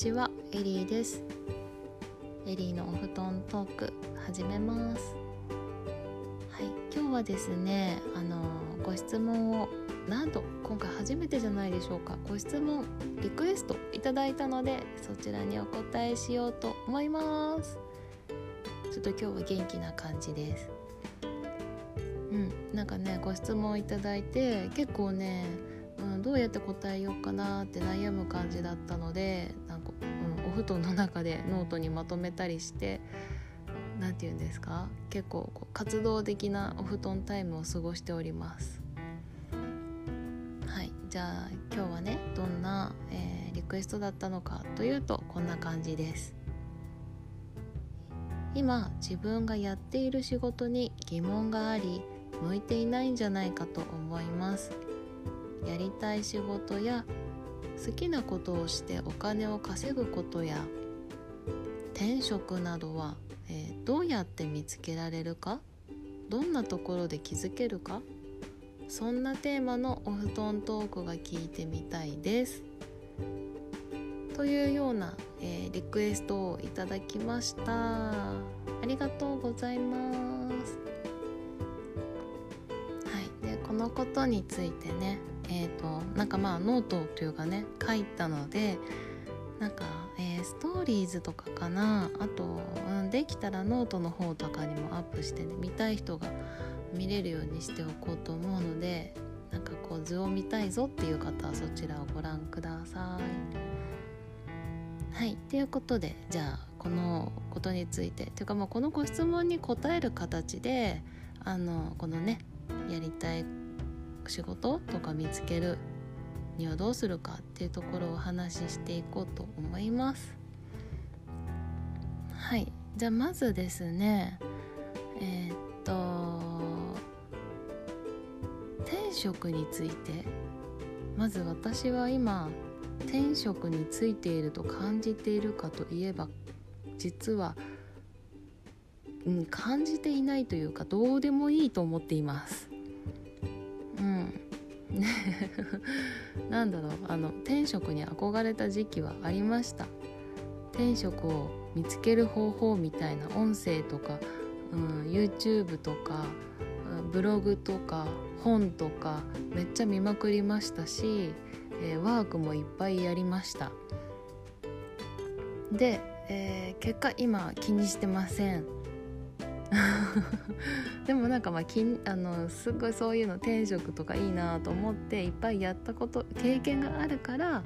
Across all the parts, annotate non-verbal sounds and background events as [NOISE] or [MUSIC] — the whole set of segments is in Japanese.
ちはエリーです。エリーのお布団トーク始めます。はい今日はですねあのご質問をなんと今回初めてじゃないでしょうか。ご質問リクエストいただいたのでそちらにお答えしようと思います。ちょっと今日は元気な感じです。うんなんかねご質問いただいて結構ねうん、どうやって答えようかなって悩む感じだったので、布団の中でノートにまとめたりして何て言うんですか？結構こう活動的なお布団タイムを過ごしております。はい。じゃあ今日はねどんな、えー、リクエストだったのかというとこんな感じです。今自分がやっている仕事に疑問があり向いていないんじゃないかと思います。やりたい仕事や好きなことをしてお金を稼ぐことや転職などは、えー、どうやって見つけられるか？どんなところで気づけるか？そんなテーマのお布団トークが聞いてみたいです。というような、えー、リクエストをいただきました。ありがとうございます。はい、でこのことについてねえーと、なんかまあノートというかね書いたのでなんか、えー、ストーリーズとかかなあと、うん、できたらノートの方とかにもアップしてね見たい人が見れるようにしておこうと思うのでなんかこう図を見たいぞっていう方はそちらをご覧ください。はいということでじゃあこのことについてというかまあこのご質問に答える形であのこのねやりたい仕事とか見つけるにはどうするかっていうところをお話ししていこうと思います。はい。じゃあまずですね。えー、っと転職について。まず私は今転職についていると感じているかといえば実は、うん、感じていないというかどうでもいいと思っています。うん。[LAUGHS] なんだろう。あの転職に憧れた時期はありました。転職を見つける方法みたいな音声とか、うん、YouTube とかブログとか本とかめっちゃ見まくりましたし、えー、ワークもいっぱいやりました。で、えー、結果今気にしてません。[LAUGHS] でもなんかまあきあのすごいそういうの転職とかいいなと思っていっぱいやったこと経験があるから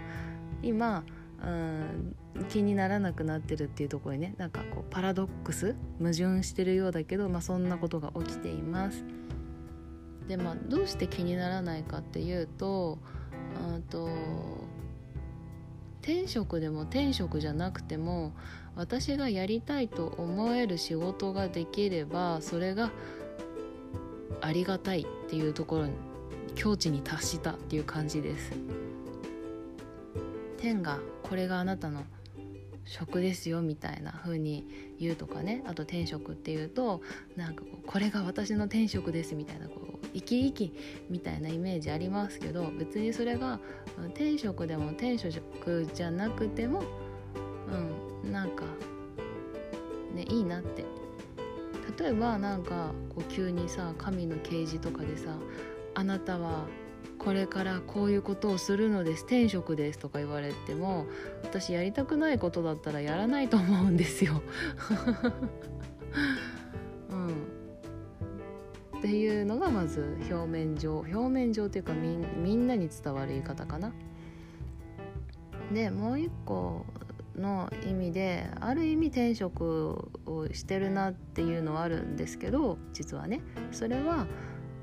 今、うん、気にならなくなってるっていうところにねなんかこうパラドックス矛盾してるようだけど、まあ、そんなことが起きています。でまあどうして気にならないかっていうとと転職でも転職じゃなくても私がやりたいと思える仕事ができればそれがありがたいっていうところに境地に達したっていう感じです。天がこれがあなたの職ですよみたいな風に言うとかね。あと転職っていうとなんかこうこれが私の転職ですみたいなこう生き生きみたいなイメージありますけど別にそれが転職でも転職じゃなくても例えばなんかこう急にさ神の啓示とかでさ「あなたはこれからこういうことをするのです転職です」とか言われても私やりたくないことだったらやらないと思うんですよ。[LAUGHS] うん、っていうのがまず表面上表面上っていうかみんなに伝わる言い方かな。でもう一個の意味である意味転職をしてるなっていうのはあるんですけど実はねそれは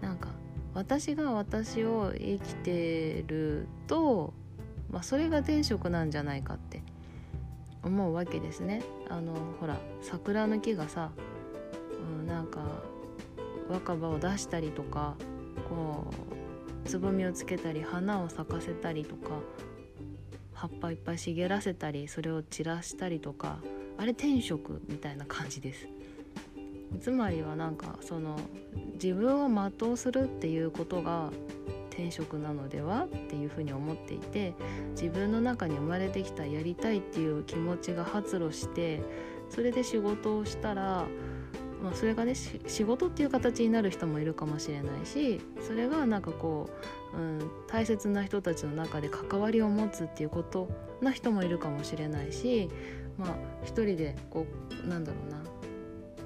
なんか私が私を生きてると、まあ、それが転職なんじゃないかって思うわけですね。あのほら桜の木がさ、うん、なんか若葉を出したりとかこうつぼみをつけたり花を咲かせたりとか葉っぱいっぱい茂らせたりそれを散らしたりとかあれ天職みたいな感じです。つまりはなんかその自分を全うするっていうことが転職なのではっていうふうに思っていて自分の中に生まれてきたやりたいっていう気持ちが発露してそれで仕事をしたら、まあ、それがね仕事っていう形になる人もいるかもしれないしそれがなんかこう、うん、大切な人たちの中で関わりを持つっていうことな人もいるかもしれないしまあ一人でこうなんだろうな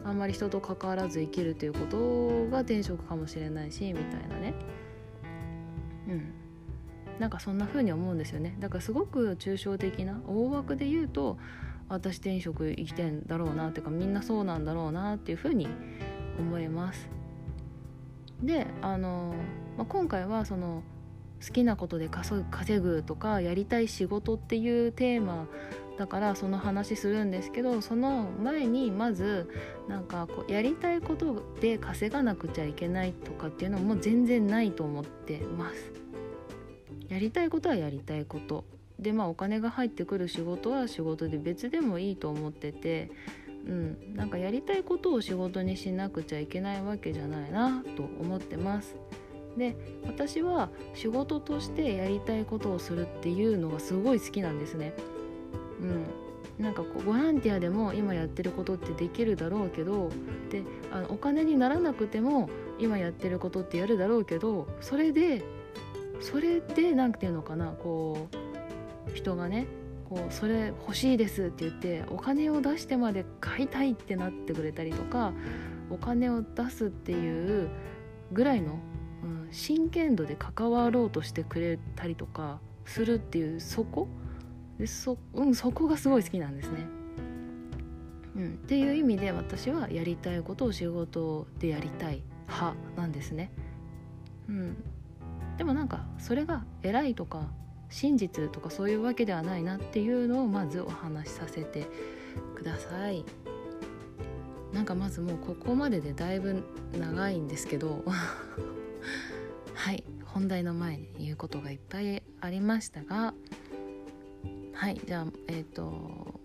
あんまり人と関わらず生きるということが転職かもしれないしみたいなね。うん。なんかそんな風に思うんですよね。だからすごく抽象的な大枠で言うと私転職生きてんだろうなっていうかみんなそうなんだろうなっていう風に思いますであの、まあ、今回はその好きなことで稼ぐとかやりたい仕事っていうテーマだからその話するんですけどその前にまずなんかこうやりたいことで稼がなくちゃいけないとかっていうのも全然ないと思ってます。やりたいことはやりたいことでまあお金が入ってくる仕事は仕事で別でもいいと思ってて、うん、なんかやりたいことを仕事にしなくちゃいけないわけじゃないなと思ってます。で私は仕事としてやりたいことをするっていうのがすごい好きなんですね。うん、なんかこうボランティアでも今やってることってできるだろうけどであのお金にならなくても今やってることってやるだろうけどそれでそれで何て言うのかなこう人がねこうそれ欲しいですって言ってお金を出してまで買いたいってなってくれたりとかお金を出すっていうぐらいの、うん、真剣度で関わろうとしてくれたりとかするっていうそこ？でそ,、うん、そこがすごい好きなんですね。うん、っていう意味で私はやりたいことを仕事でやりたい派なんですね。うん、でもなんかそれが偉いとか真実とかそういうわけではないなっていうのをまずお話しさせてください。なんかまずもうここまででだいぶ長いんですけど。はい。本題の前に言うことがいっぱいありましたが。はい。じゃあえっ、ー、と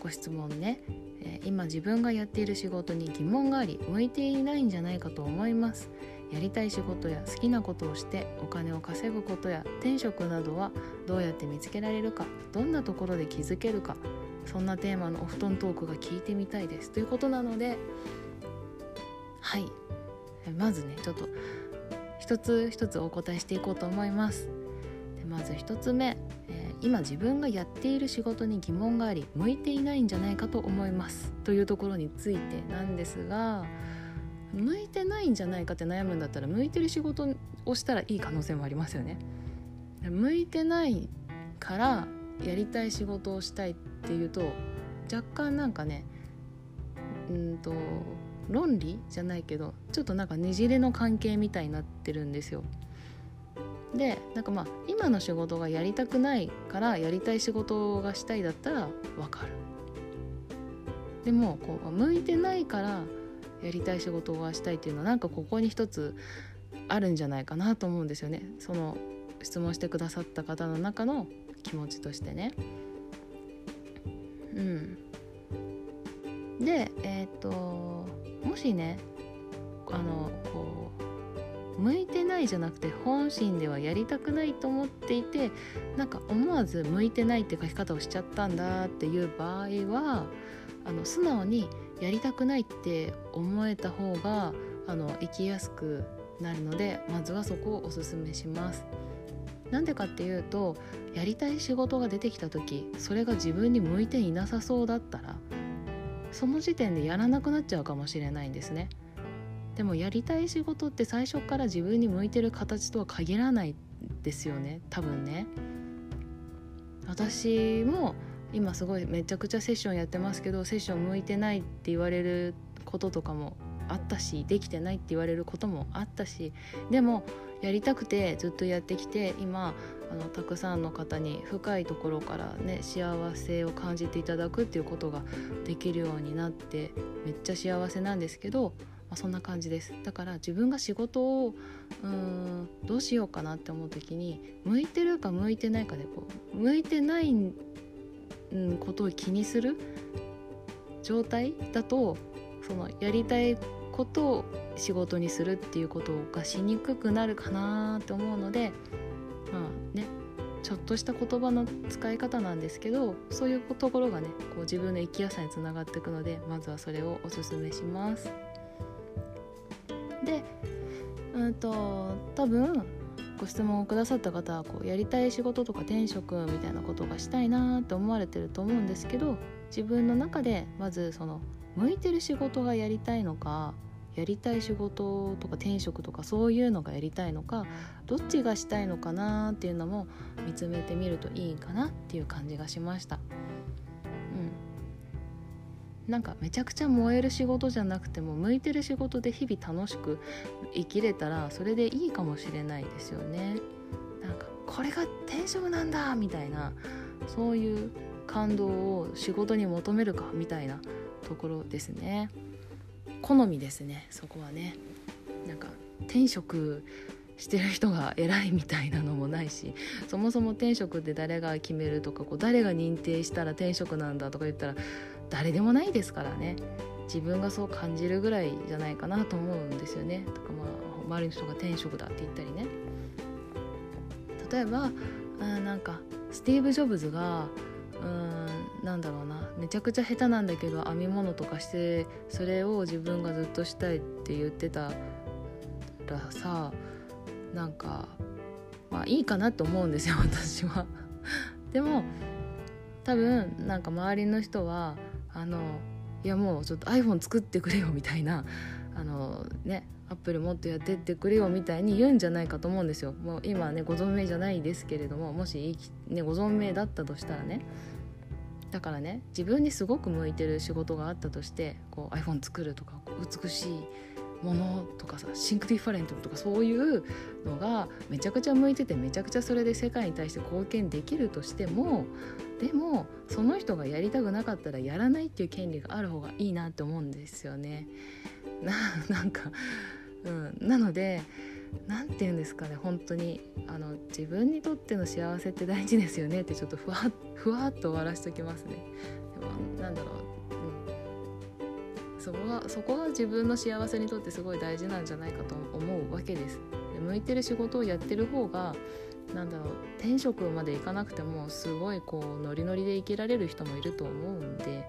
ご質問ね、え、今自分がやっている仕事に疑問があり向いていないんじゃないかと思います。やりたい仕事や好きなことをしてお金を稼ぐことや転職などはどうやって見つけられるかどんなところで気づけるかそんなテーマのお布団トークが聞いてみたいです。ということなのではい。まずねちょっと一つ一つお答えしていこうと思います。でまず一つ目え今自分がやっている仕事に疑問があり向いていないんじゃないかと思います。というところについてなんですが向いてないんじゃないかって悩むんだったら向いてる仕事をしたらいい可能性もありますよね。向いてないからやりたい仕事をしたいっていうと若干なんかねうんと論理じゃないけどちょっとなんかねじれの関係みたいになってるんですよ。でなんかまあ今の仕事がやりたくないからやりたい仕事がしたいだったら分かるでもこう向いてないからやりたい仕事がしたいっていうのはなんかここに一つあるんじゃないかなと思うんですよね。その質問してくださった方の中の気持ちとしてね。うん。でえっ、ー、ともしねあのこう向いてないじゃなくて本心ではやりたくないと思っていてなんか思わず向いてないって書き方をしちゃったんだっていう場合はあの素直にやりたくないって思えた方があの生きやすくなるのでまずはそこをおすすめします。なんでかっていうとやりたい仕事が出てきた時それが自分に向いていなさそうだったらその時点でやらなくなっちゃうかもしれないんですね。でもやりたい仕事って最初から自分に向いてる形とは限らないですよね多分ね私も今すごいめちゃくちゃセッションやってますけどセッション向いてないって言われることとかもあったしできてないって言われることもあったしでもやりたくてずっとやってきて今あのたくさんの方に深いところからね幸せを感じていただくっていうことができるようになってめっちゃ幸せなんですけどまあ、そんな感じです。だから自分が仕事をうんどうしようかなって思う時に向いてるか向いてないかでこう向いてない、うん、ことを気にする状態だとそのやりたいことを仕事にするっていうことがしにくくなるかなと思うのでまあねちょっとした言葉の使い方なんですけどそういうところがねこう自分の生きやすさにつながっていくのでまずはそれをおすすめします。でうんと多分ご質問をくださった方はこうやりたい仕事とか転職みたいなことがしたいなって思われてると思うんですけど自分の中でまずその向いてる仕事がやりたいのかやりたい仕事とか転職とかそういうのがやりたいのかどっちがしたいのかなっていうのも見つめてみるといいかなっていう感じがしました。なんかめちゃくちゃ燃える仕事じゃなくても向いてる仕事で日々楽しく生きれたらそれでいいかもしれないですよね。なんかこれが転職なんだみたいなそういう感動を仕事に求めるかみたいなところですね。好みですねそこはねなんか転職してる人が偉いみたいなのもないしそもそも転職って誰が決めるとかこう誰が認定したら転職なんだとか言ったら誰でもないですからね自分がそう感じるぐらいじゃないかなと思うんですよね。とかまあ周りの人が転職だって言ったりね。例えばあなんかスティーブ・ジョブズがうーんなんだろうなめちゃくちゃ下手なんだけど編み物とかしてそれを自分がずっとしたいって言ってたらさなんかまあいいかなと思うんですよ私は。でも多分なんか周りの人はあのいやもうちょっと iPhone 作ってくれよみたいな [LAUGHS] あのねアップルもっとやってってくれよみたいに言うんじゃないかと思うんですよ。もう今ねご存命じゃないですけれどももし、ね、ご存命だったとしたらね。だからね自分にすごく向いてる仕事があったとしてこう iPhone 作るとか美しいものとかさ Think Different とかそういうのがめちゃくちゃ向いててめちゃくちゃそれで世界に対して貢献できるとしてもでもその人がやりたくなかったらやらないっていう権利がある方がいいなって思うんですよね。な [LAUGHS] なんかうん、なので何て言うんですかね本当にあの自分にとっての幸せって大事ですよねってちょっとふわ [LAUGHS] ふわっと終わらしときますね。でもなんだろう、うん、そこがそこが自分の幸せにとってすごい大事なんじゃないかと思うわけです。で向いてる仕事をやってる方がなんだろう転職まで行かなくてもすごいこうノリノリで生きられる人もいると思うんで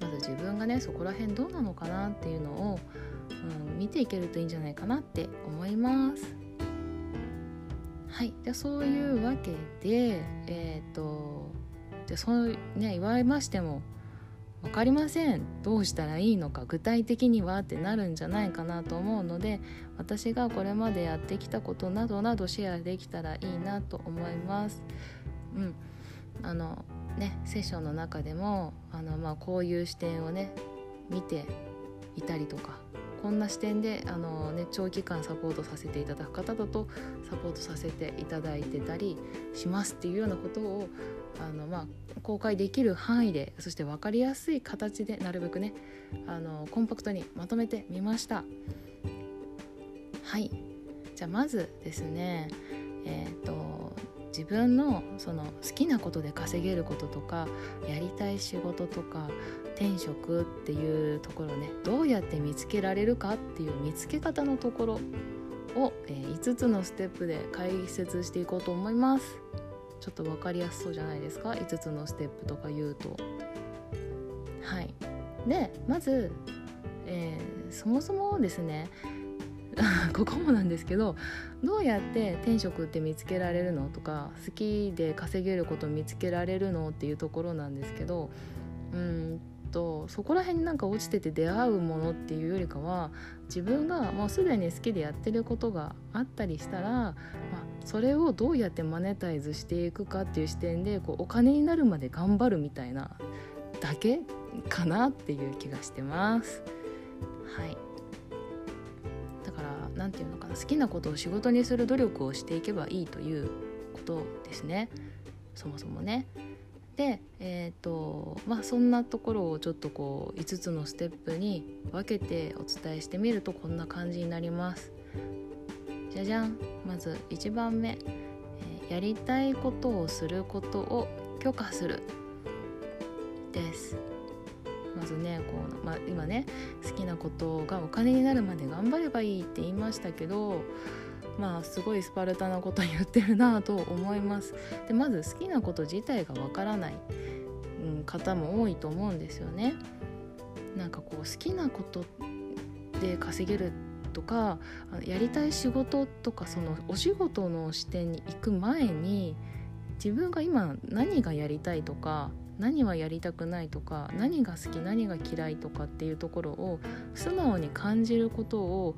まず自分がねそこら辺どうなのかなっていうのをうん、見ていけるといいんじゃないかなって思います。はいじゃそういうわけでえっ、ー、とじゃそうね言われましても分かりませんどうしたらいいのか具体的にはってなるんじゃないかなと思うので私がこれまでやってきたことなどなどシェアできたらいいなと思います。うんあのね、セッションの中でもあの、まあ、こういう視点をね見ていたりとかこんな視点であの、ね、長期間サポートさせていただく方だとサポートさせていただいてたりしますっていうようなことをあの、まあ、公開できる範囲でそして分かりやすい形でなるべくねあのコンパクトにまとめてみました。はい。じゃあまずですねえっ、ー、と自分のその好きなことで稼げることとかやりたい仕事とか転職っていうところをねどうやって見つけられるかっていう見つけ方のところを、えー、5つのステップで解説していこうと思います。ちょっと分かりやすそうじゃないですか？5つのステップとか言うと。はい。でまず、えー、そもそもですね [LAUGHS] ここもなんですけどどうやって転職って見つけられるのとか好きで稼げること見つけられるのっていうところなんですけどうんとそこら辺になんか落ちてて出会うものっていうよりかは自分がもうすでに好きでやってることがあったりしたら、まあ、それをどうやってマネタイズしていくかっていう視点でこうお金になるまで頑張るみたいなだけかなっていう気がしてます。はい何て言うのかな好きなことを仕事にする努力をしていけばいいということですねそもそもね。で、えーとまあ、そんなところをちょっとこう5つのステップに分けてお伝えしてみるとこんな感じになります。じゃじゃんまず1番目、え、やりたいことをすることを許可するです。まずねこう、まあ、今ね好きなことがお金になるまで頑張ればいいって言いましたけどまあすごいスパルタなこと言ってるなと思います。でまず好きなこと自体がわからない、うん、方も多いと思うんですよね。なんかこう好きなことで稼げるとかやりたい仕事とかそのお仕事の視点に行く前に自分が今何がやりたいとか何はやりたくないとか何が好き何が嫌いとかっていうところを素直に感じることを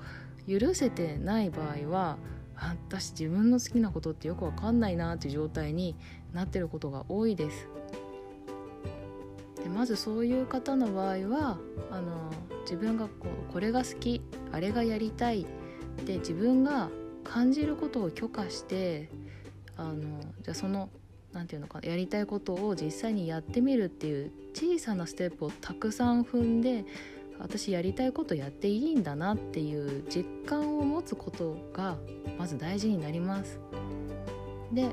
許せてない場合は私自分の好きなことってよくわかんないなっていう状態になってることが多いです。でまずそういう方の場合はあの自分がこうこれが好きあれがやりたいで自分が感じることを許可してあのじゃあその何て言うのかなやりたいことを実際にやってみるっていう小さなステップをたくさん踏んで私やりたいことやっていいんだなっていう実感を持つことがまず大事になります。で、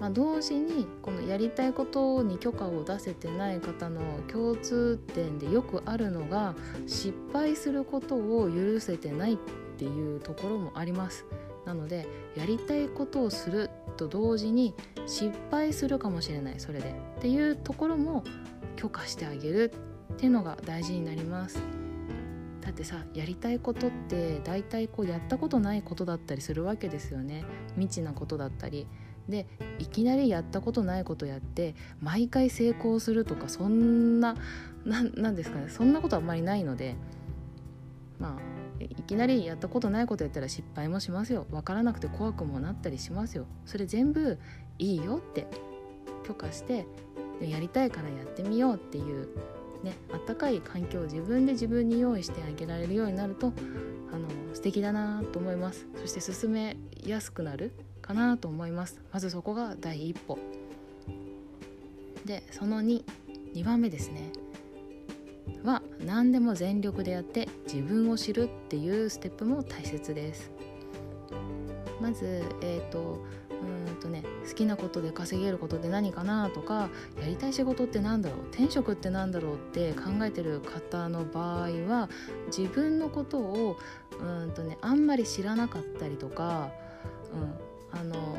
まあ、同時にこのやりたいことに許可を出せてない方の共通点でよくあるのが失敗することを許せてないっていうところもあります。なのでやりたいことをすると同時に失敗するかもしれないそれで。っていうところも許可してあげるっていうのが大事になります。だってさやりたいことって大体こうやったことないことだったりするわけですよね。未知なことだったり。でいきなりやったことないことやって毎回成功するとかそんななんですかね。そんなことあんまりないので。まあいきなりやったことないことやったら失敗もしますよ。分からなくて怖くもなったりしますよ。それ全部いいよって許可してやりたいからやってみようっていうねあったかい環境を自分で自分に用意してあげられるようになるとあの素敵だなと思います。そして進めやすくなるかなと思います。まずそこが第一歩。でその22番目ですね。は何でも全力でやって自分を知るっていうステップも大切です。まずえっ、ー、とうんとね好きなことで稼げることって何かなとかやりたい仕事って何だろう転職って何だろうって考えてる方の場合は自分のことをうんとねあんまり知らなかったりとか、うん、あの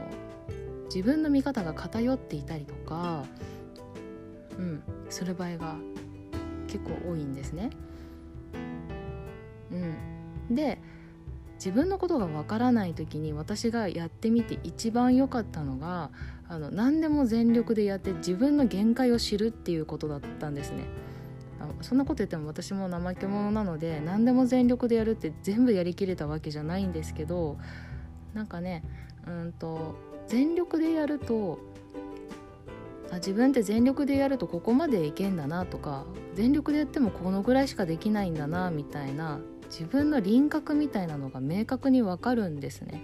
自分の見方が偏っていたりとか、うん、する場合が結構多いんですね。うん、で自分のことがわからない時に私がやってみて一番良かったのがあの何でも全力でやって自分の限界を知るっていうことだったんですね。そんなこと言っても私も怠け者なので何でも全力でやるって全部やりきれたわけじゃないんですけどなんかねうんと全力でやるとあ自分って全力でやるとここまでいけんだなとか全力でやってもこのぐらいしかできないんだなみたいな自分の輪郭みたいなのが明確にわかるんですね。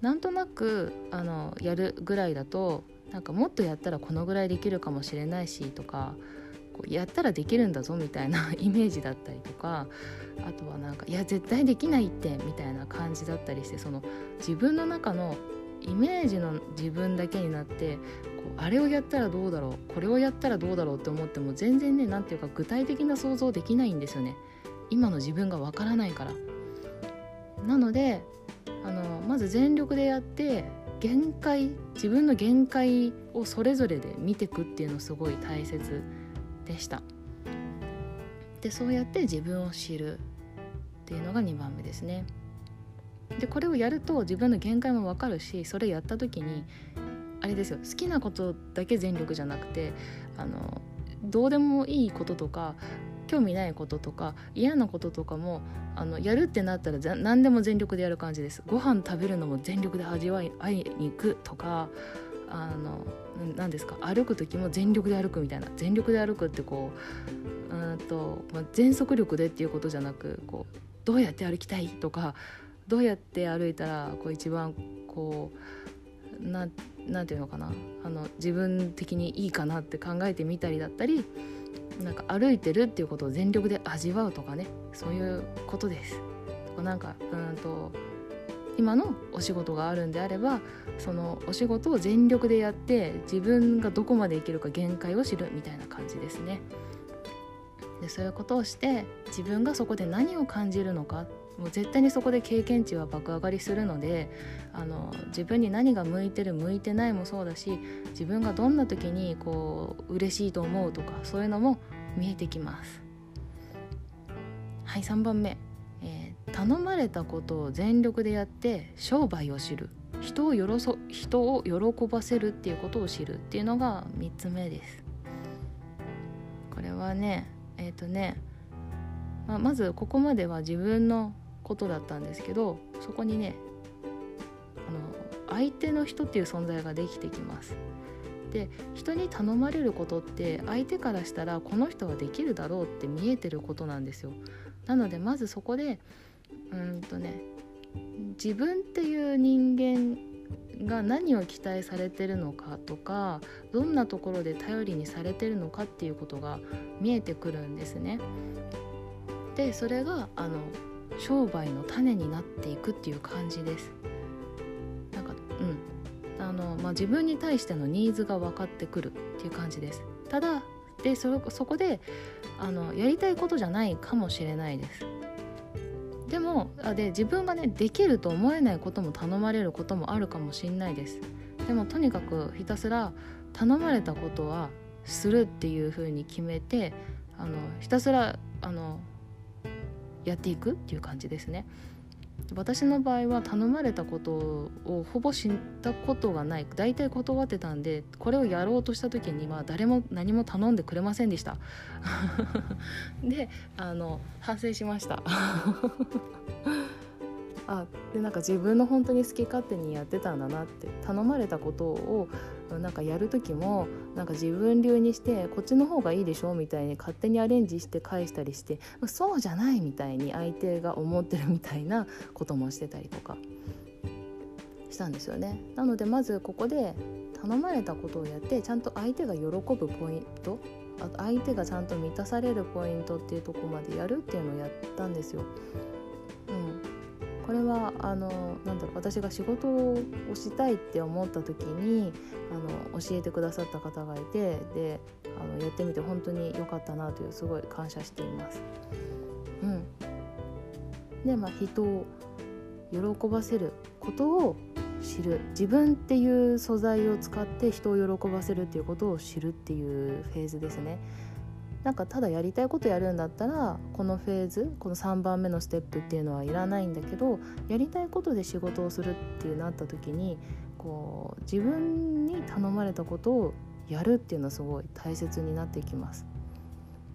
なんとなくあのやるぐらいだとなんかもっとやったらこのぐらいできるかもしれないしとかこうやったらできるんだぞみたいな [LAUGHS] イメージだったりとかあとはなんかいや絶対できないってみたいな感じだったりしてその自分の中のイメージの自分だけになってあれをやったらどうだろうこれをやったらどうだろうって思っても全然ね何ていうか具体的な想像できないんですよね。今の自分がわからないから。なのであのまず全力でやって限界自分の限界をそれぞれで見ていくっていうのすごい大切でした。でそうやって自分を知るっていうのが2番目ですね。でこれをやると自分の限界も分かるしそれやった時にあれですよ。好きなことだけ全力じゃなくてあのどうでもいいこととか興味ないこととか嫌なこととかもあのやるってなったら何でも全力でやる感じです。ご飯食べるのも全力で味わい会いに行くとかあの何ですか歩く時も全力で歩くみたいな。全力で歩くってこううんと、まあ、全速力でっていうことじゃなくこうどうやって歩きたいとかどうやって歩いたらこう一番こうななんていうのかなあの自分的にいいかなって考えてみたりだったりなんか歩いてるっていうことを全力で味わうとかねそういうことです。なんかうんと今のお仕事があるんであればそのお仕事を全力でやって自分がどこまでいけるか限界を知るみたいな感じですね。でそういうことをして自分がそこで何を感じるのかもう絶対にそこで経験値は爆上がりするのであの自分に何が向いてる向いてないもそうだし自分がどんな時にこう嬉しいと思うとかそういうのも見えてきます。はい3番目、えー、頼まれたことを全力でやって商売を知る。人をよろそ人を喜ばせるっていうことを知るっていうのが3つ目です。これはねえっ、ー、とね、まあ、まずここまでは自分のことだったんですけどそこにねあの相手の人っていう存在ができてきます。で人に頼まれることって相手からしたらこの人はできるだろうって見えてることなんですよ。なのでまずそこでうんとね自分っていう人間が何を期待されてるのかとかどんなところで頼りにされてるのかっていうことが見えてくるんですね。でそれがあの商売の種になっていくっていう感じです。なんかうん。あの、まあ、自分に対してのニーズが分かってくるっていう感じです。ただでそそこであのやりたいことじゃないかもしれないです。でもあで自分がねできると思えないことも頼まれることもあるかもしれないです。でもとにかくひたすら頼まれたことはするっていうふうに決めてあのひたすらあのやっていくっていう感じですね。私の場合は頼まれたことをほぼ知ったことがない。大体断ってたんでこれをやろうとした時には誰も何も頼んでくれませんでした。[LAUGHS] であの反省しました。あでなんか自分の本当に好き勝手にやってたんだなって頼まれたことをなんかやる時もなんか自分流にしてこっちの方がいいでしょみたいに勝手にアレンジして返したりしてそうじゃないみたいに相手が思ってるみたいな [LAUGHS] こともしてたりとかしたんですよね。なのでまずここで頼まれたことをやってちゃんと相手が喜ぶポイント相手がちゃんと満たされるポイントっていうとこまでやるっていうのをやったんですよ。これはあのなんだろう私が仕事をしたいって思った時にあの教えてくださった方がいてであのやってみて本当に良かったなというすごい感謝しています。うん、でまあ人を喜ばせることを知る自分っていう素材を使って人を喜ばせるっていうことを知るっていうフェーズですね。なんかただやりたいことやるんだったらこのフェーズこの3番目のステップっていうのはいらないんだけどやりたいことで仕事をするっていうなった時にこう自分に頼まれたことをやるっていうのはすごい大切になってきます。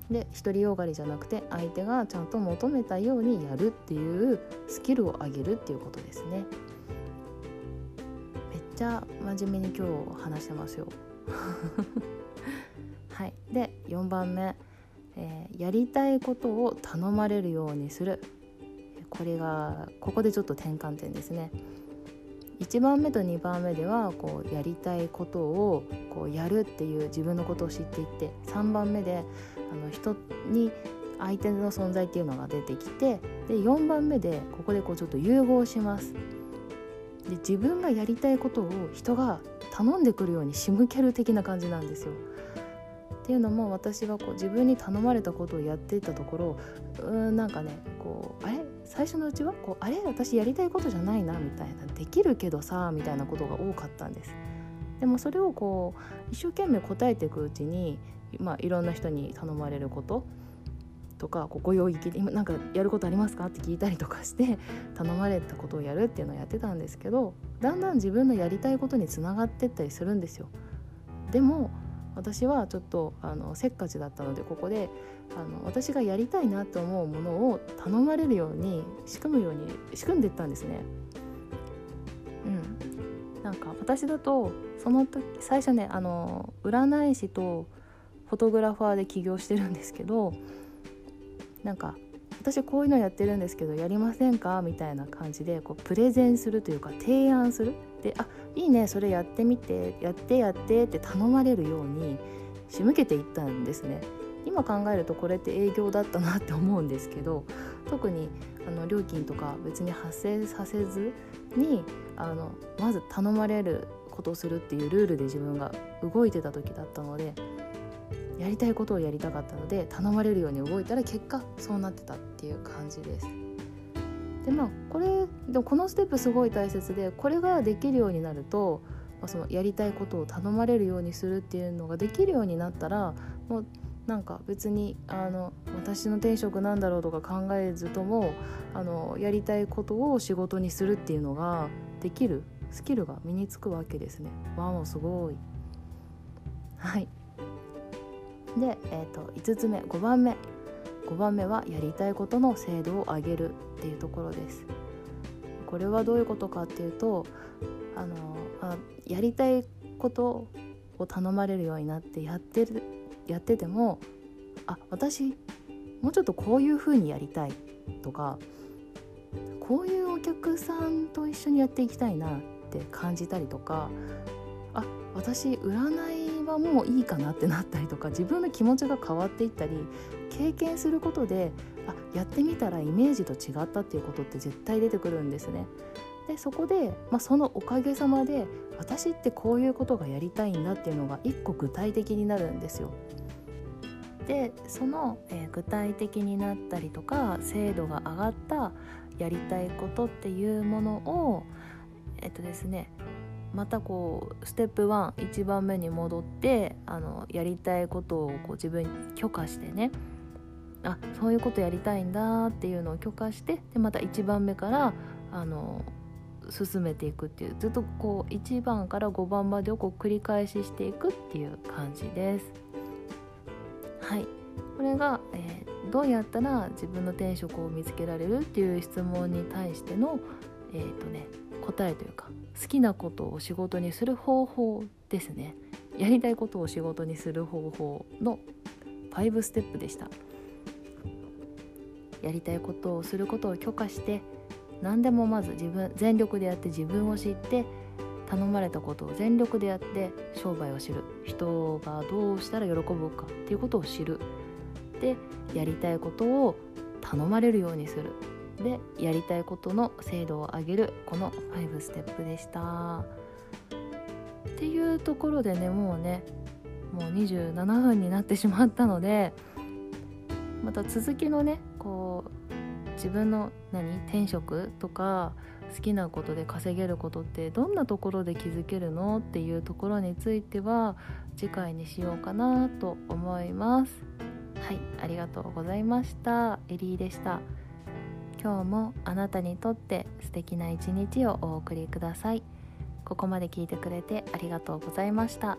で独りよがりじゃなくて相手がちゃんと求めたようにやるっていうスキルを上げるっていうことですね。めっちゃ真面目に今日話してますよ。はい、で4番目、えー、やりたいことを頼まれるようにする。これがここでちょっと転換点ですね。1番目と2番目ではこうやりたいことをこうやるっていう自分のことを知っていって3番目であの人に相手の存在っていうのが出てきてで4番目でここでこうちょっと融合します。で自分がやりたいことを人が頼んでくるように仕向ける的な感じなんですよ。っていうのも私がこう自分に頼まれたことをやっていたところうんなんかねこうあれ？最初のうちは？こうあれ？私やりたいことじゃないなみたいな。できるけどさみたいなことが多かったんです。でもそれをこう一生懸命答えていくうちに、まあ、いろんな人に頼まれること。とかこうご用意今なんかやることありますか？って聞いたりとかして頼まれたことをやるっていうのをやってたんですけどだんだん自分のやりたいことにつながってったりするんですよ。でも私はちょっとあのせっかちだったのでここであの私がやりたいなと思うものを頼まれるように仕組むように仕組んでいったんですね。うん、なんか私だとその時最初ねあの占い師とフォトグラファーで起業してるんですけどなんか私こういうのやってるんですけどやりませんか？みたいな感じでこうプレゼンするというか提案する。であいいねそれやってみてやってやってって頼まれるように仕向けていったんですね。今考えるとこれって営業だったなって思うんですけど特にあの料金とか別に発生させずにあのまず頼まれることをするっていうルールで自分が動いてた時だったのでやりたいことをやりたかったので頼まれるように動いたら結果そうなってたっていう感じです。でまあこれでもこのステップすごい大切でこれができるようになると、まあ、そのやりたいことを頼まれるようにするっていうのができるようになったらもうなんか別にあの私の転職なんだろうとか考えずともあのやりたいことを仕事にするっていうのができるスキルが身につくわけですね。わおすごい。はいで、えーと、5つ目5番目。5番目はやりたいことの精度を上げるっていうところです。これはどういうことかっていうとあのあやりたいことを頼まれるようになってやってるやっててもあ私もうちょっとこういう風にやりたいとかこういうお客さんと一緒にやっていきたいなって感じたりとかあ私占いはもういいかなってなったりとか自分の気持ちが変わっていったり経験することであやってみたらイメージと違ったっていうことって絶対出てくるんですね。でそこで、まあ、そのおかげさまで私ってこういうことがやりたいんだっていうのが一個具体的になるんですよ。でその、えー、具体的になったりとか精度が上がったやりたいことっていうものをえっとですねまたこうステップ11番目に戻ってあのやりたいことをこう自分に許可してねあそういうことやりたいんだっていうのを許可してでまた1番目からあの進めていくっていうずっとこう1番から5番までをこう繰り返ししていくっていう感じです。はいこれが、えー、どうやったら自分の転職を見つけられるっていう質問に対してのえっ、ー、とね答えというか好きなことを仕事にする方法ですね。やりたいことを仕事にする方法の5ステップでした。やりたいことをすることを許可して何でもまず自分全力でやって自分を知って頼まれたことを全力でやって商売を知る。人がどうしたら喜ぶかっていうことを知る。でやりたいことを頼まれるようにする。でやりたいことの精度を上げるこの5ステップでした。っていうところでねもうねもう27分になってしまったのでまた続きのねこう自分の何転職とか好きなことで稼げることってどんなところで気づけるのっていうところについては次回にしようかなと思います。はいありがとうございました。エリーでした。今日もあなたにとって素敵な一日をお送りくださいここまで聞いてくれてありがとうございました。